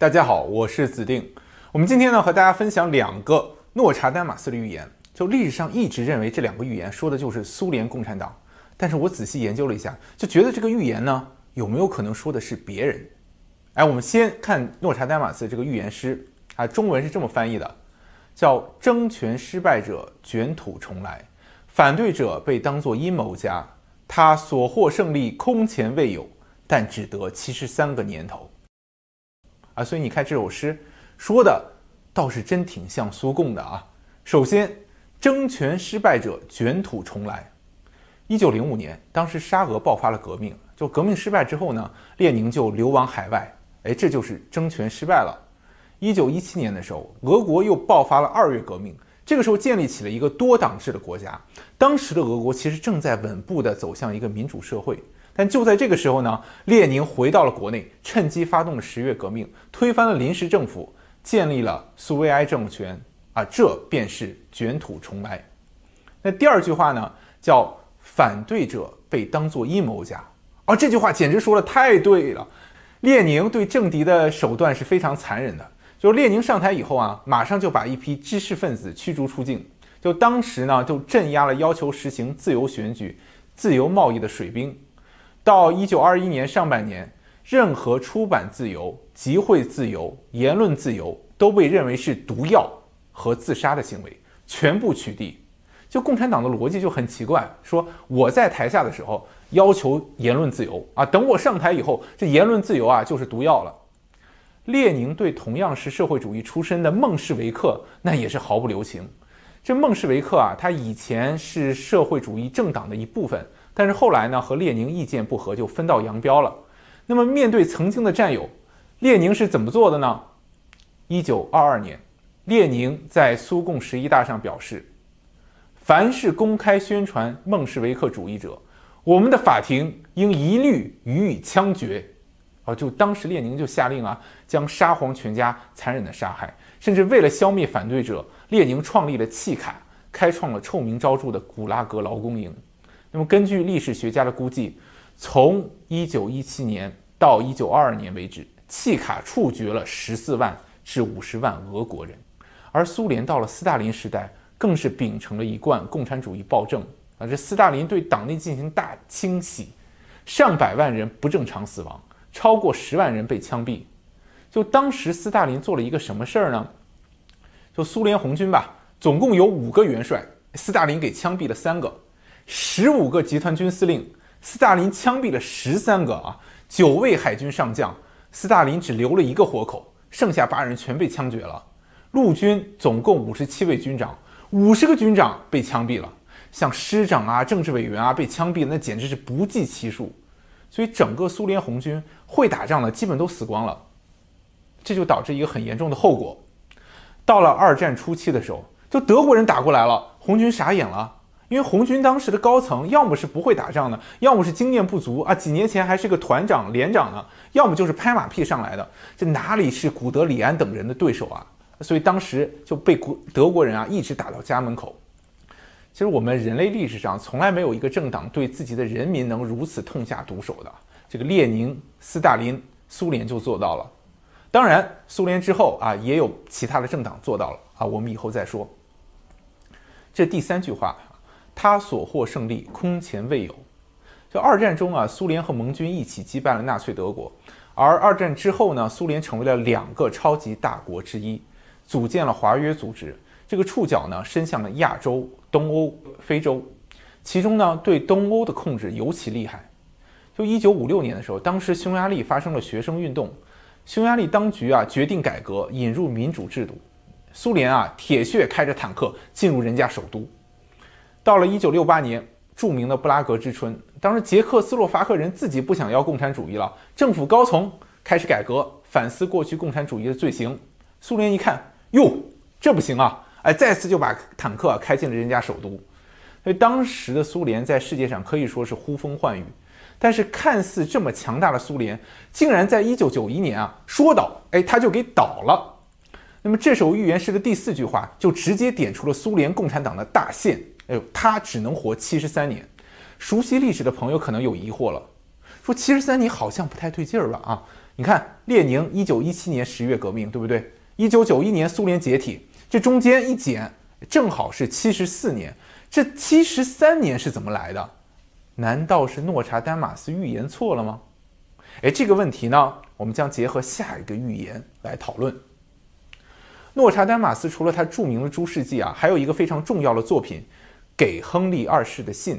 大家好，我是子定。我们今天呢和大家分享两个诺查丹马斯的预言。就历史上一直认为这两个预言说的就是苏联共产党，但是我仔细研究了一下，就觉得这个预言呢有没有可能说的是别人？哎，我们先看诺查丹马斯这个预言诗啊，中文是这么翻译的，叫“争权失败者卷土重来，反对者被当作阴谋家，他所获胜利空前未有，但只得七十三个年头。”啊，所以你看这首诗说的倒是真挺像苏共的啊。首先，争权失败者卷土重来。一九零五年，当时沙俄爆发了革命，就革命失败之后呢，列宁就流亡海外。哎，这就是争权失败了。一九一七年的时候，俄国又爆发了二月革命，这个时候建立起了一个多党制的国家。当时的俄国其实正在稳步地走向一个民主社会。但就在这个时候呢，列宁回到了国内，趁机发动了十月革命，推翻了临时政府，建立了苏维埃政权啊，这便是卷土重来。那第二句话呢，叫反对者被当作阴谋家，而这句话简直说的太对了。列宁对政敌的手段是非常残忍的，就列宁上台以后啊，马上就把一批知识分子驱逐出境，就当时呢就镇压了要求实行自由选举、自由贸易的水兵。到一九二一年上半年，任何出版自由、集会自由、言论自由都被认为是毒药和自杀的行为，全部取缔。就共产党的逻辑就很奇怪，说我在台下的时候要求言论自由啊，等我上台以后，这言论自由啊就是毒药了。列宁对同样是社会主义出身的孟什维克那也是毫不留情。这孟什维克啊，他以前是社会主义政党的一部分。但是后来呢，和列宁意见不合，就分道扬镳了。那么面对曾经的战友，列宁是怎么做的呢？一九二二年，列宁在苏共十一大上表示：“凡是公开宣传孟什维克主义者，我们的法庭应一律予以枪决。”啊，就当时列宁就下令啊，将沙皇全家残忍的杀害，甚至为了消灭反对者，列宁创立了契卡，开创了臭名昭著的古拉格劳工营。那么，根据历史学家的估计，从1917年到1922年为止，契卡处决了14万至50万俄国人，而苏联到了斯大林时代，更是秉承了一贯共产主义暴政啊！这斯大林对党内进行大清洗，上百万人不正常死亡，超过十万人被枪毙。就当时斯大林做了一个什么事儿呢？就苏联红军吧，总共有五个元帅，斯大林给枪毙了三个。十五个集团军司令，斯大林枪毙了十三个啊！九位海军上将，斯大林只留了一个活口，剩下八人全被枪决了。陆军总共五十七位军长，五十个军长被枪毙了，像师长啊、政治委员啊被枪毙，那简直是不计其数。所以整个苏联红军会打仗的基本都死光了，这就导致一个很严重的后果。到了二战初期的时候，就德国人打过来了，红军傻眼了。因为红军当时的高层要么是不会打仗的，要么是经验不足啊，几年前还是个团长、连长呢，要么就是拍马屁上来的，这哪里是古德里安等人的对手啊？所以当时就被国德国人啊一直打到家门口。其实我们人类历史上从来没有一个政党对自己的人民能如此痛下毒手的，这个列宁、斯大林、苏联就做到了。当然，苏联之后啊也有其他的政党做到了啊，我们以后再说。这第三句话。他所获胜利空前未有。就二战中啊，苏联和盟军一起击败了纳粹德国，而二战之后呢，苏联成为了两个超级大国之一，组建了华约组织。这个触角呢，伸向了亚洲、东欧、非洲，其中呢，对东欧的控制尤其厉害。就一九五六年的时候，当时匈牙利发生了学生运动，匈牙利当局啊决定改革，引入民主制度。苏联啊，铁血开着坦克进入人家首都。到了一九六八年，著名的布拉格之春，当时捷克斯洛伐克人自己不想要共产主义了，政府高层开始改革，反思过去共产主义的罪行。苏联一看，哟，这不行啊！哎，再次就把坦克开进了人家首都。所以当时的苏联在世界上可以说是呼风唤雨，但是看似这么强大的苏联，竟然在一九九一年啊，说倒，哎，他就给倒了。那么这首预言诗的第四句话就直接点出了苏联共产党的大限。哎呦，他只能活七十三年。熟悉历史的朋友可能有疑惑了，说七十三年好像不太对劲儿吧？啊，你看，列宁一九一七年十月革命，对不对？一九九一年苏联解体，这中间一减，正好是七十四年。这七十三年是怎么来的？难道是诺查丹马斯预言错了吗？哎，这个问题呢，我们将结合下一个预言来讨论。诺查丹马斯除了他著名的诸世纪啊，还有一个非常重要的作品《给亨利二世的信》。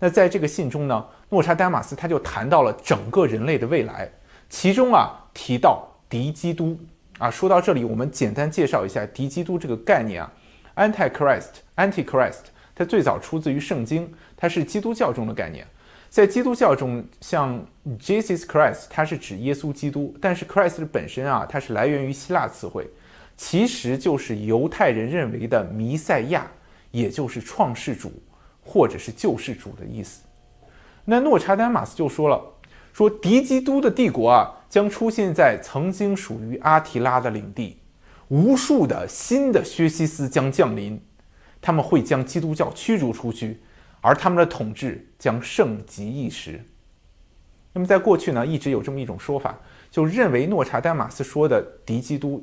那在这个信中呢，诺查丹马斯他就谈到了整个人类的未来，其中啊提到敌基督啊。说到这里，我们简单介绍一下敌基督这个概念啊，Antichrist，Antichrist。它最早出自于圣经，它是基督教中的概念。在基督教中，像 Jesus Christ，它是指耶稣基督，但是 Christ 本身啊，它是来源于希腊词汇，其实就是犹太人认为的弥赛亚，也就是创世主或者是救世主的意思。那诺查丹马斯就说了，说敌基督的帝国啊，将出现在曾经属于阿提拉的领地，无数的新的薛西斯将降临。他们会将基督教驱逐出去，而他们的统治将盛极一时。那么，在过去呢，一直有这么一种说法，就认为诺查丹马斯说的敌基督，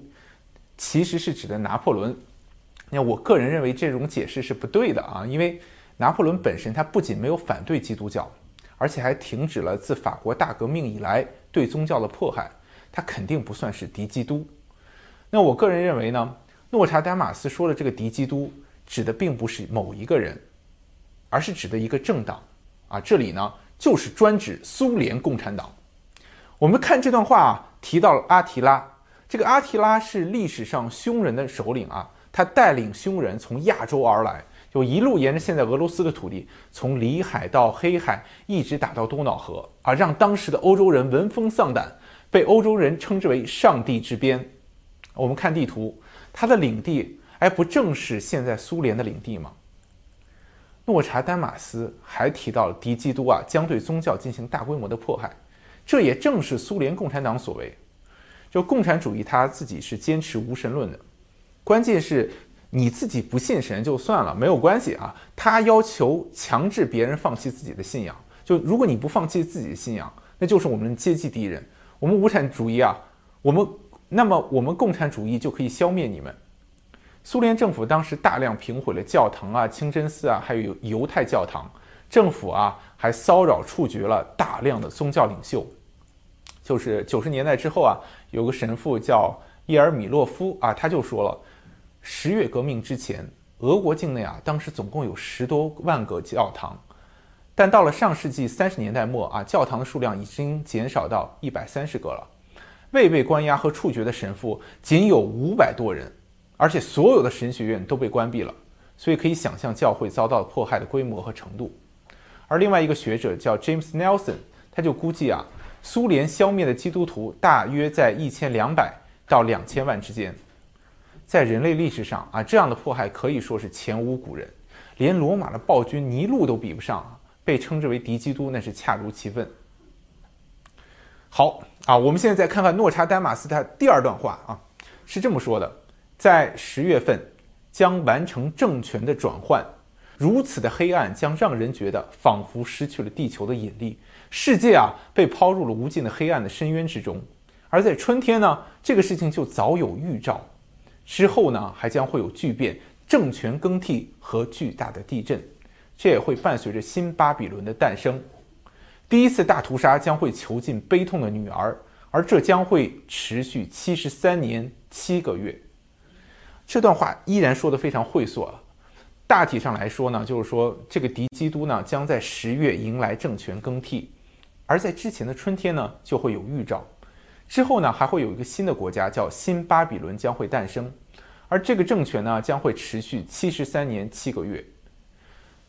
其实是指的拿破仑。那我个人认为这种解释是不对的啊，因为拿破仑本身他不仅没有反对基督教，而且还停止了自法国大革命以来对宗教的迫害，他肯定不算是敌基督。那我个人认为呢，诺查丹马斯说的这个敌基督。指的并不是某一个人，而是指的一个政党啊！这里呢，就是专指苏联共产党。我们看这段话啊，提到了阿提拉。这个阿提拉是历史上凶人的首领啊，他带领匈人从亚洲而来，就一路沿着现在俄罗斯的土地，从里海到黑海，一直打到多瑙河啊，让当时的欧洲人闻风丧胆，被欧洲人称之为“上帝之鞭”。我们看地图，他的领地。哎，不正是现在苏联的领地吗？诺查丹马斯还提到了敌基督啊将对宗教进行大规模的迫害，这也正是苏联共产党所为。就共产主义他自己是坚持无神论的，关键是你自己不信神就算了，没有关系啊。他要求强制别人放弃自己的信仰，就如果你不放弃自己的信仰，那就是我们阶级敌人。我们无产主义啊，我们那么我们共产主义就可以消灭你们。苏联政府当时大量平毁了教堂啊、清真寺啊，还有犹太教堂。政府啊还骚扰处决了大量的宗教领袖。就是九十年代之后啊，有个神父叫叶尔米洛夫啊，他就说了，十月革命之前，俄国境内啊，当时总共有十多万个教堂，但到了上世纪三十年代末啊，教堂的数量已经减少到一百三十个了，未被关押和处决的神父仅有五百多人。而且所有的神学院都被关闭了，所以可以想象教会遭到迫害的规模和程度。而另外一个学者叫 James Nelson，他就估计啊，苏联消灭的基督徒大约在一千两百到两千万之间。在人类历史上啊，这样的迫害可以说是前无古人，连罗马的暴君尼禄都比不上，被称之为敌基督那是恰如其分。好啊，我们现在再看看诺查丹马斯他第二段话啊，是这么说的。在十月份将完成政权的转换，如此的黑暗将让人觉得仿佛失去了地球的引力，世界啊被抛入了无尽的黑暗的深渊之中。而在春天呢，这个事情就早有预兆，之后呢还将会有巨变、政权更替和巨大的地震，这也会伴随着新巴比伦的诞生。第一次大屠杀将会囚禁悲痛的女儿，而这将会持续七十三年七个月。这段话依然说得非常晦琐啊。大体上来说呢，就是说这个敌基督呢将在十月迎来政权更替，而在之前的春天呢就会有预兆，之后呢还会有一个新的国家叫新巴比伦将会诞生，而这个政权呢将会持续七十三年七个月。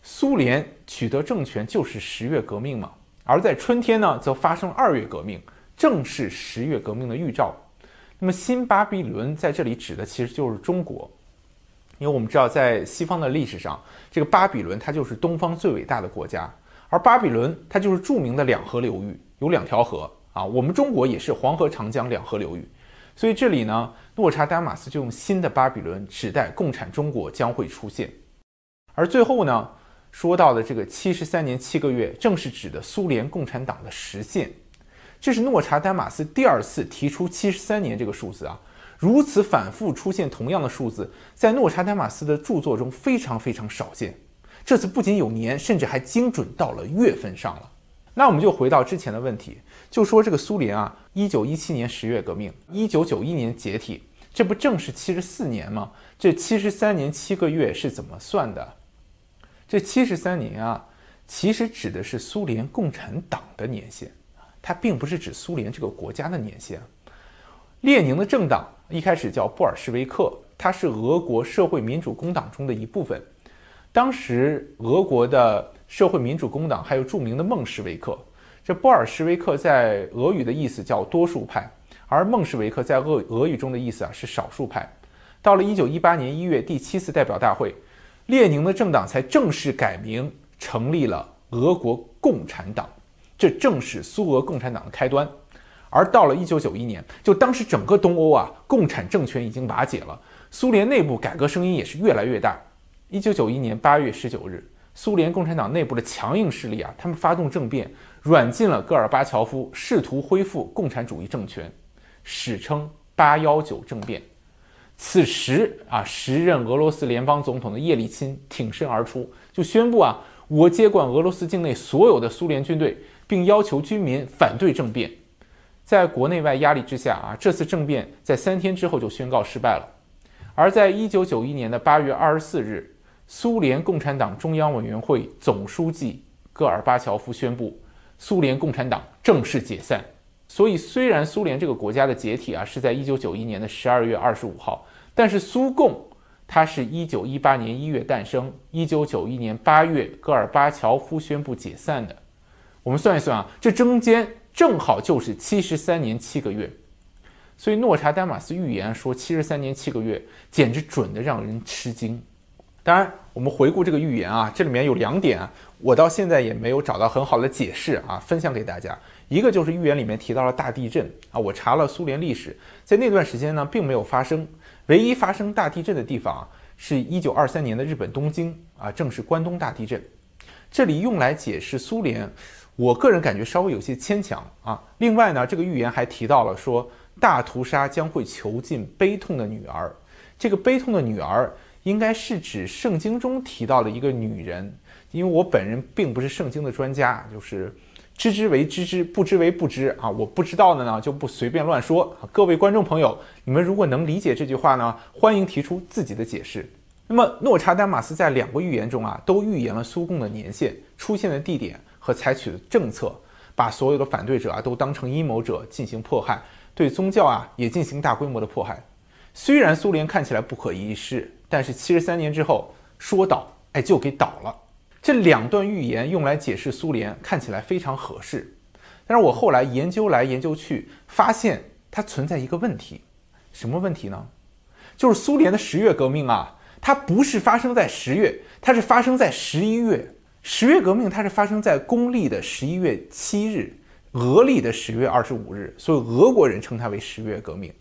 苏联取得政权就是十月革命嘛，而在春天呢则发生二月革命，正是十月革命的预兆。那么新巴比伦在这里指的其实就是中国，因为我们知道在西方的历史上，这个巴比伦它就是东方最伟大的国家，而巴比伦它就是著名的两河流域，有两条河啊，我们中国也是黄河、长江两河流域，所以这里呢，诺查丹马斯就用新的巴比伦指代共产中国将会出现，而最后呢，说到的这个七十三年七个月，正是指的苏联共产党的实现。这是诺查丹马斯第二次提出七十三年这个数字啊，如此反复出现同样的数字，在诺查丹马斯的著作中非常非常少见。这次不仅有年，甚至还精准到了月份上了。那我们就回到之前的问题，就说这个苏联啊，一九一七年十月革命，一九九一年解体，这不正是七十四年吗？这七十三年七个月是怎么算的？这七十三年啊，其实指的是苏联共产党的年限，它并不是指苏联这个国家的年限。列宁的政党一开始叫布尔什维克，它是俄国社会民主工党中的一部分。当时俄国的社会民主工党还有著名的孟什维克。这布尔什维克在俄语的意思叫多数派，而孟什维克在俄俄语中的意思啊是少数派。到了一九一八年一月第七次代表大会，列宁的政党才正式改名，成立了俄国共产党。这正是苏俄共产党的开端。而到了一九九一年，就当时整个东欧啊，共产政权已经瓦解了，苏联内部改革声音也是越来越大。一九九一年八月十九日，苏联共产党内部的强硬势力啊，他们发动政变，软禁了戈尔巴乔夫，试图恢复共产主义政权，史称“八幺九政变”。此时啊，时任俄罗斯联邦总统的叶利钦挺身而出，就宣布啊，我接管俄罗斯境内所有的苏联军队，并要求军民反对政变。在国内外压力之下啊，这次政变在三天之后就宣告失败了。而在一九九一年的八月二十四日。苏联共产党中央委员会总书记戈尔巴乔夫宣布，苏联共产党正式解散。所以，虽然苏联这个国家的解体啊是在一九九一年的十二月二十五号，但是苏共它是一九一八年一月诞生，一九九一年八月戈尔巴乔夫宣布解散的。我们算一算啊，这中间正好就是七十三年七个月。所以，诺查丹马斯预言说七十三年七个月，简直准得让人吃惊。当然，我们回顾这个预言啊，这里面有两点，我到现在也没有找到很好的解释啊，分享给大家。一个就是预言里面提到了大地震啊，我查了苏联历史，在那段时间呢，并没有发生。唯一发生大地震的地方啊，是一九二三年的日本东京啊，正是关东大地震。这里用来解释苏联，我个人感觉稍微有些牵强啊。另外呢，这个预言还提到了说，大屠杀将会囚禁悲痛的女儿，这个悲痛的女儿。应该是指圣经中提到的一个女人，因为我本人并不是圣经的专家，就是知之为知之，不知为不知啊。我不知道的呢，就不随便乱说啊。各位观众朋友，你们如果能理解这句话呢，欢迎提出自己的解释。那么，诺查丹马斯在两个预言中啊，都预言了苏共的年限、出现的地点和采取的政策，把所有的反对者啊都当成阴谋者进行迫害，对宗教啊也进行大规模的迫害。虽然苏联看起来不可一世。但是七十三年之后说倒，哎，就给倒了。这两段预言用来解释苏联，看起来非常合适。但是我后来研究来研究去，发现它存在一个问题，什么问题呢？就是苏联的十月革命啊，它不是发生在十月，它是发生在十一月。十月革命它是发生在公历的十一月七日，俄历的十月二十五日，所以俄国人称它为十月革命。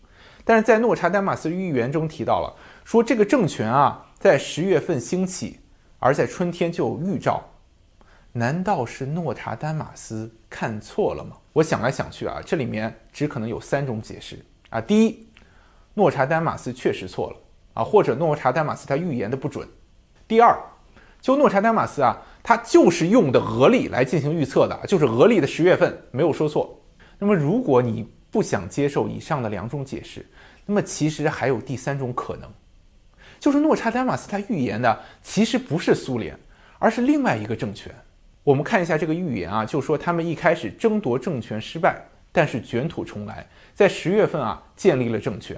但是在诺查丹马斯预言中提到了。说这个政权啊，在十月份兴起，而在春天就有预兆，难道是诺查丹马斯看错了吗？我想来想去啊，这里面只可能有三种解释啊。第一，诺查丹马斯确实错了啊，或者诺查丹马斯他预言的不准。第二，就诺查丹马斯啊，他就是用的俄历来进行预测的，就是俄历的十月份没有说错。那么，如果你不想接受以上的两种解释，那么其实还有第三种可能。就是诺查丹马斯他预言的，其实不是苏联，而是另外一个政权。我们看一下这个预言啊，就说他们一开始争夺政权失败，但是卷土重来，在十月份啊建立了政权。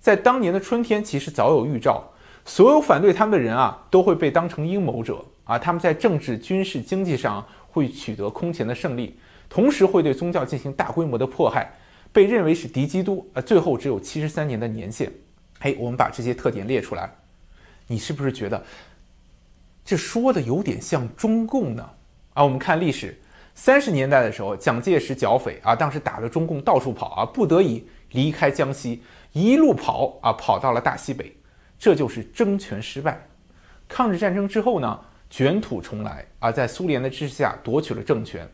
在当年的春天，其实早有预兆，所有反对他们的人啊都会被当成阴谋者啊，他们在政治、军事、经济上会取得空前的胜利，同时会对宗教进行大规模的迫害，被认为是敌基督啊。最后只有七十三年的年限。嘿，我们把这些特点列出来。你是不是觉得这说的有点像中共呢？啊，我们看历史，三十年代的时候，蒋介石剿匪啊，当时打的中共到处跑啊，不得已离开江西，一路跑啊，跑到了大西北，这就是争权失败。抗日战争之后呢，卷土重来啊，在苏联的支持下夺取了政权，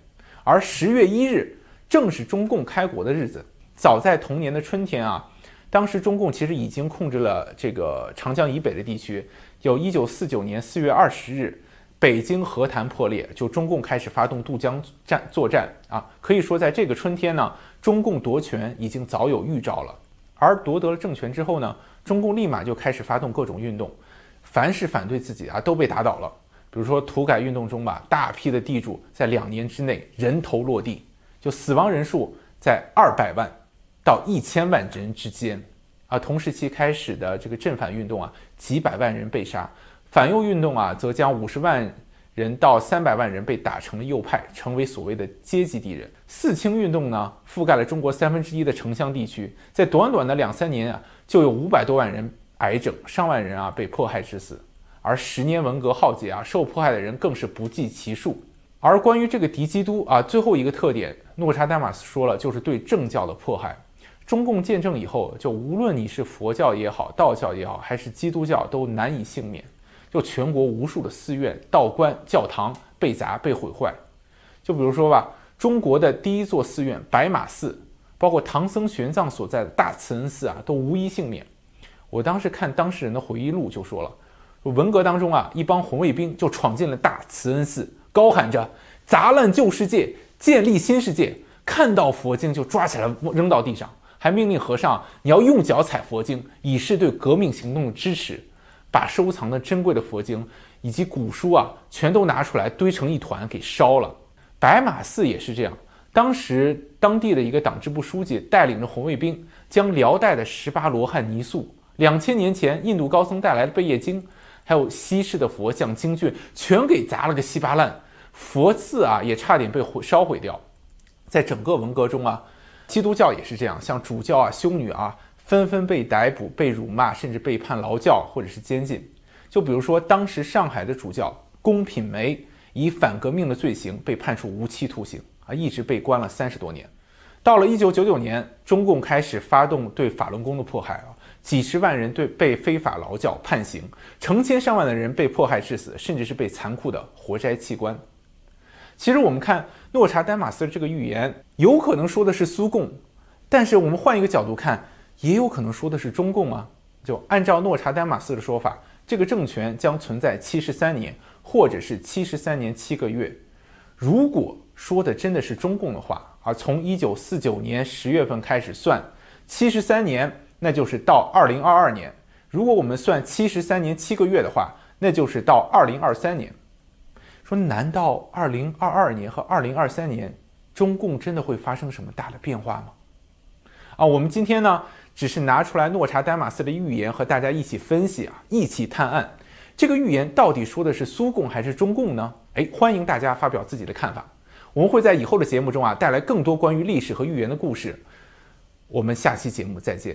而十月一日正是中共开国的日子。早在同年的春天啊，当时中共其实已经控制了这个长江以北的地区。有一九四九年四月二十日，北京和谈破裂，就中共开始发动渡江战作战啊。可以说，在这个春天呢，中共夺权已经早有预兆了。而夺得了政权之后呢，中共立马就开始发动各种运动，凡是反对自己啊，都被打倒了。比如说土改运动中吧，大批的地主在两年之内人头落地，就死亡人数在二百万到一千万人之间。啊，同时期开始的这个正反运动啊，几百万人被杀；反右运动啊，则将五十万人到三百万人被打成了右派，成为所谓的阶级敌人。四清运动呢，覆盖了中国三分之一的城乡地区，在短短的两三年啊，就有五百多万人癌症，上万人啊被迫害致死。而十年文革浩劫啊，受迫害的人更是不计其数。而关于这个敌基督啊，最后一个特点，诺查丹马斯说了，就是对政教的迫害。中共建政以后，就无论你是佛教也好，道教也好，还是基督教，都难以幸免。就全国无数的寺院、道观、教堂被砸、被毁坏。就比如说吧，中国的第一座寺院白马寺，包括唐僧玄奘所在的大慈恩寺啊，都无一幸免。我当时看当事人的回忆录就说了，文革当中啊，一帮红卫兵就闯进了大慈恩寺，高喊着“砸烂旧世界，建立新世界”，看到佛经就抓起来扔到地上。还命令和尚，你要用脚踩佛经，以示对革命行动的支持。把收藏的珍贵的佛经以及古书啊，全都拿出来堆成一团给烧了。白马寺也是这样，当时当地的一个党支部书记带领着红卫兵，将辽代的十八罗汉泥塑、两千年前印度高僧带来的贝叶经，还有西式的佛像经卷，全给砸了个稀巴烂。佛寺啊，也差点被毁烧毁掉。在整个文革中啊。基督教也是这样，像主教啊、修女啊，纷纷被逮捕、被辱骂，甚至被判劳教或者是监禁。就比如说，当时上海的主教龚品梅以反革命的罪行被判处无期徒刑啊，一直被关了三十多年。到了一九九九年，中共开始发动对法轮功的迫害啊，几十万人对被非法劳教判刑，成千上万的人被迫害致死，甚至是被残酷的活摘器官。其实我们看诺查丹马斯的这个预言，有可能说的是苏共，但是我们换一个角度看，也有可能说的是中共啊。就按照诺查丹马斯的说法，这个政权将存在七十三年，或者是七十三年七个月。如果说的真的是中共的话，而从一九四九年十月份开始算，七十三年，那就是到二零二二年。如果我们算七十三年七个月的话，那就是到二零二三年。说，难道二零二二年和二零二三年，中共真的会发生什么大的变化吗？啊，我们今天呢，只是拿出来诺查丹马斯的预言和大家一起分析啊，一起探案。这个预言到底说的是苏共还是中共呢？哎，欢迎大家发表自己的看法。我们会在以后的节目中啊，带来更多关于历史和预言的故事。我们下期节目再见。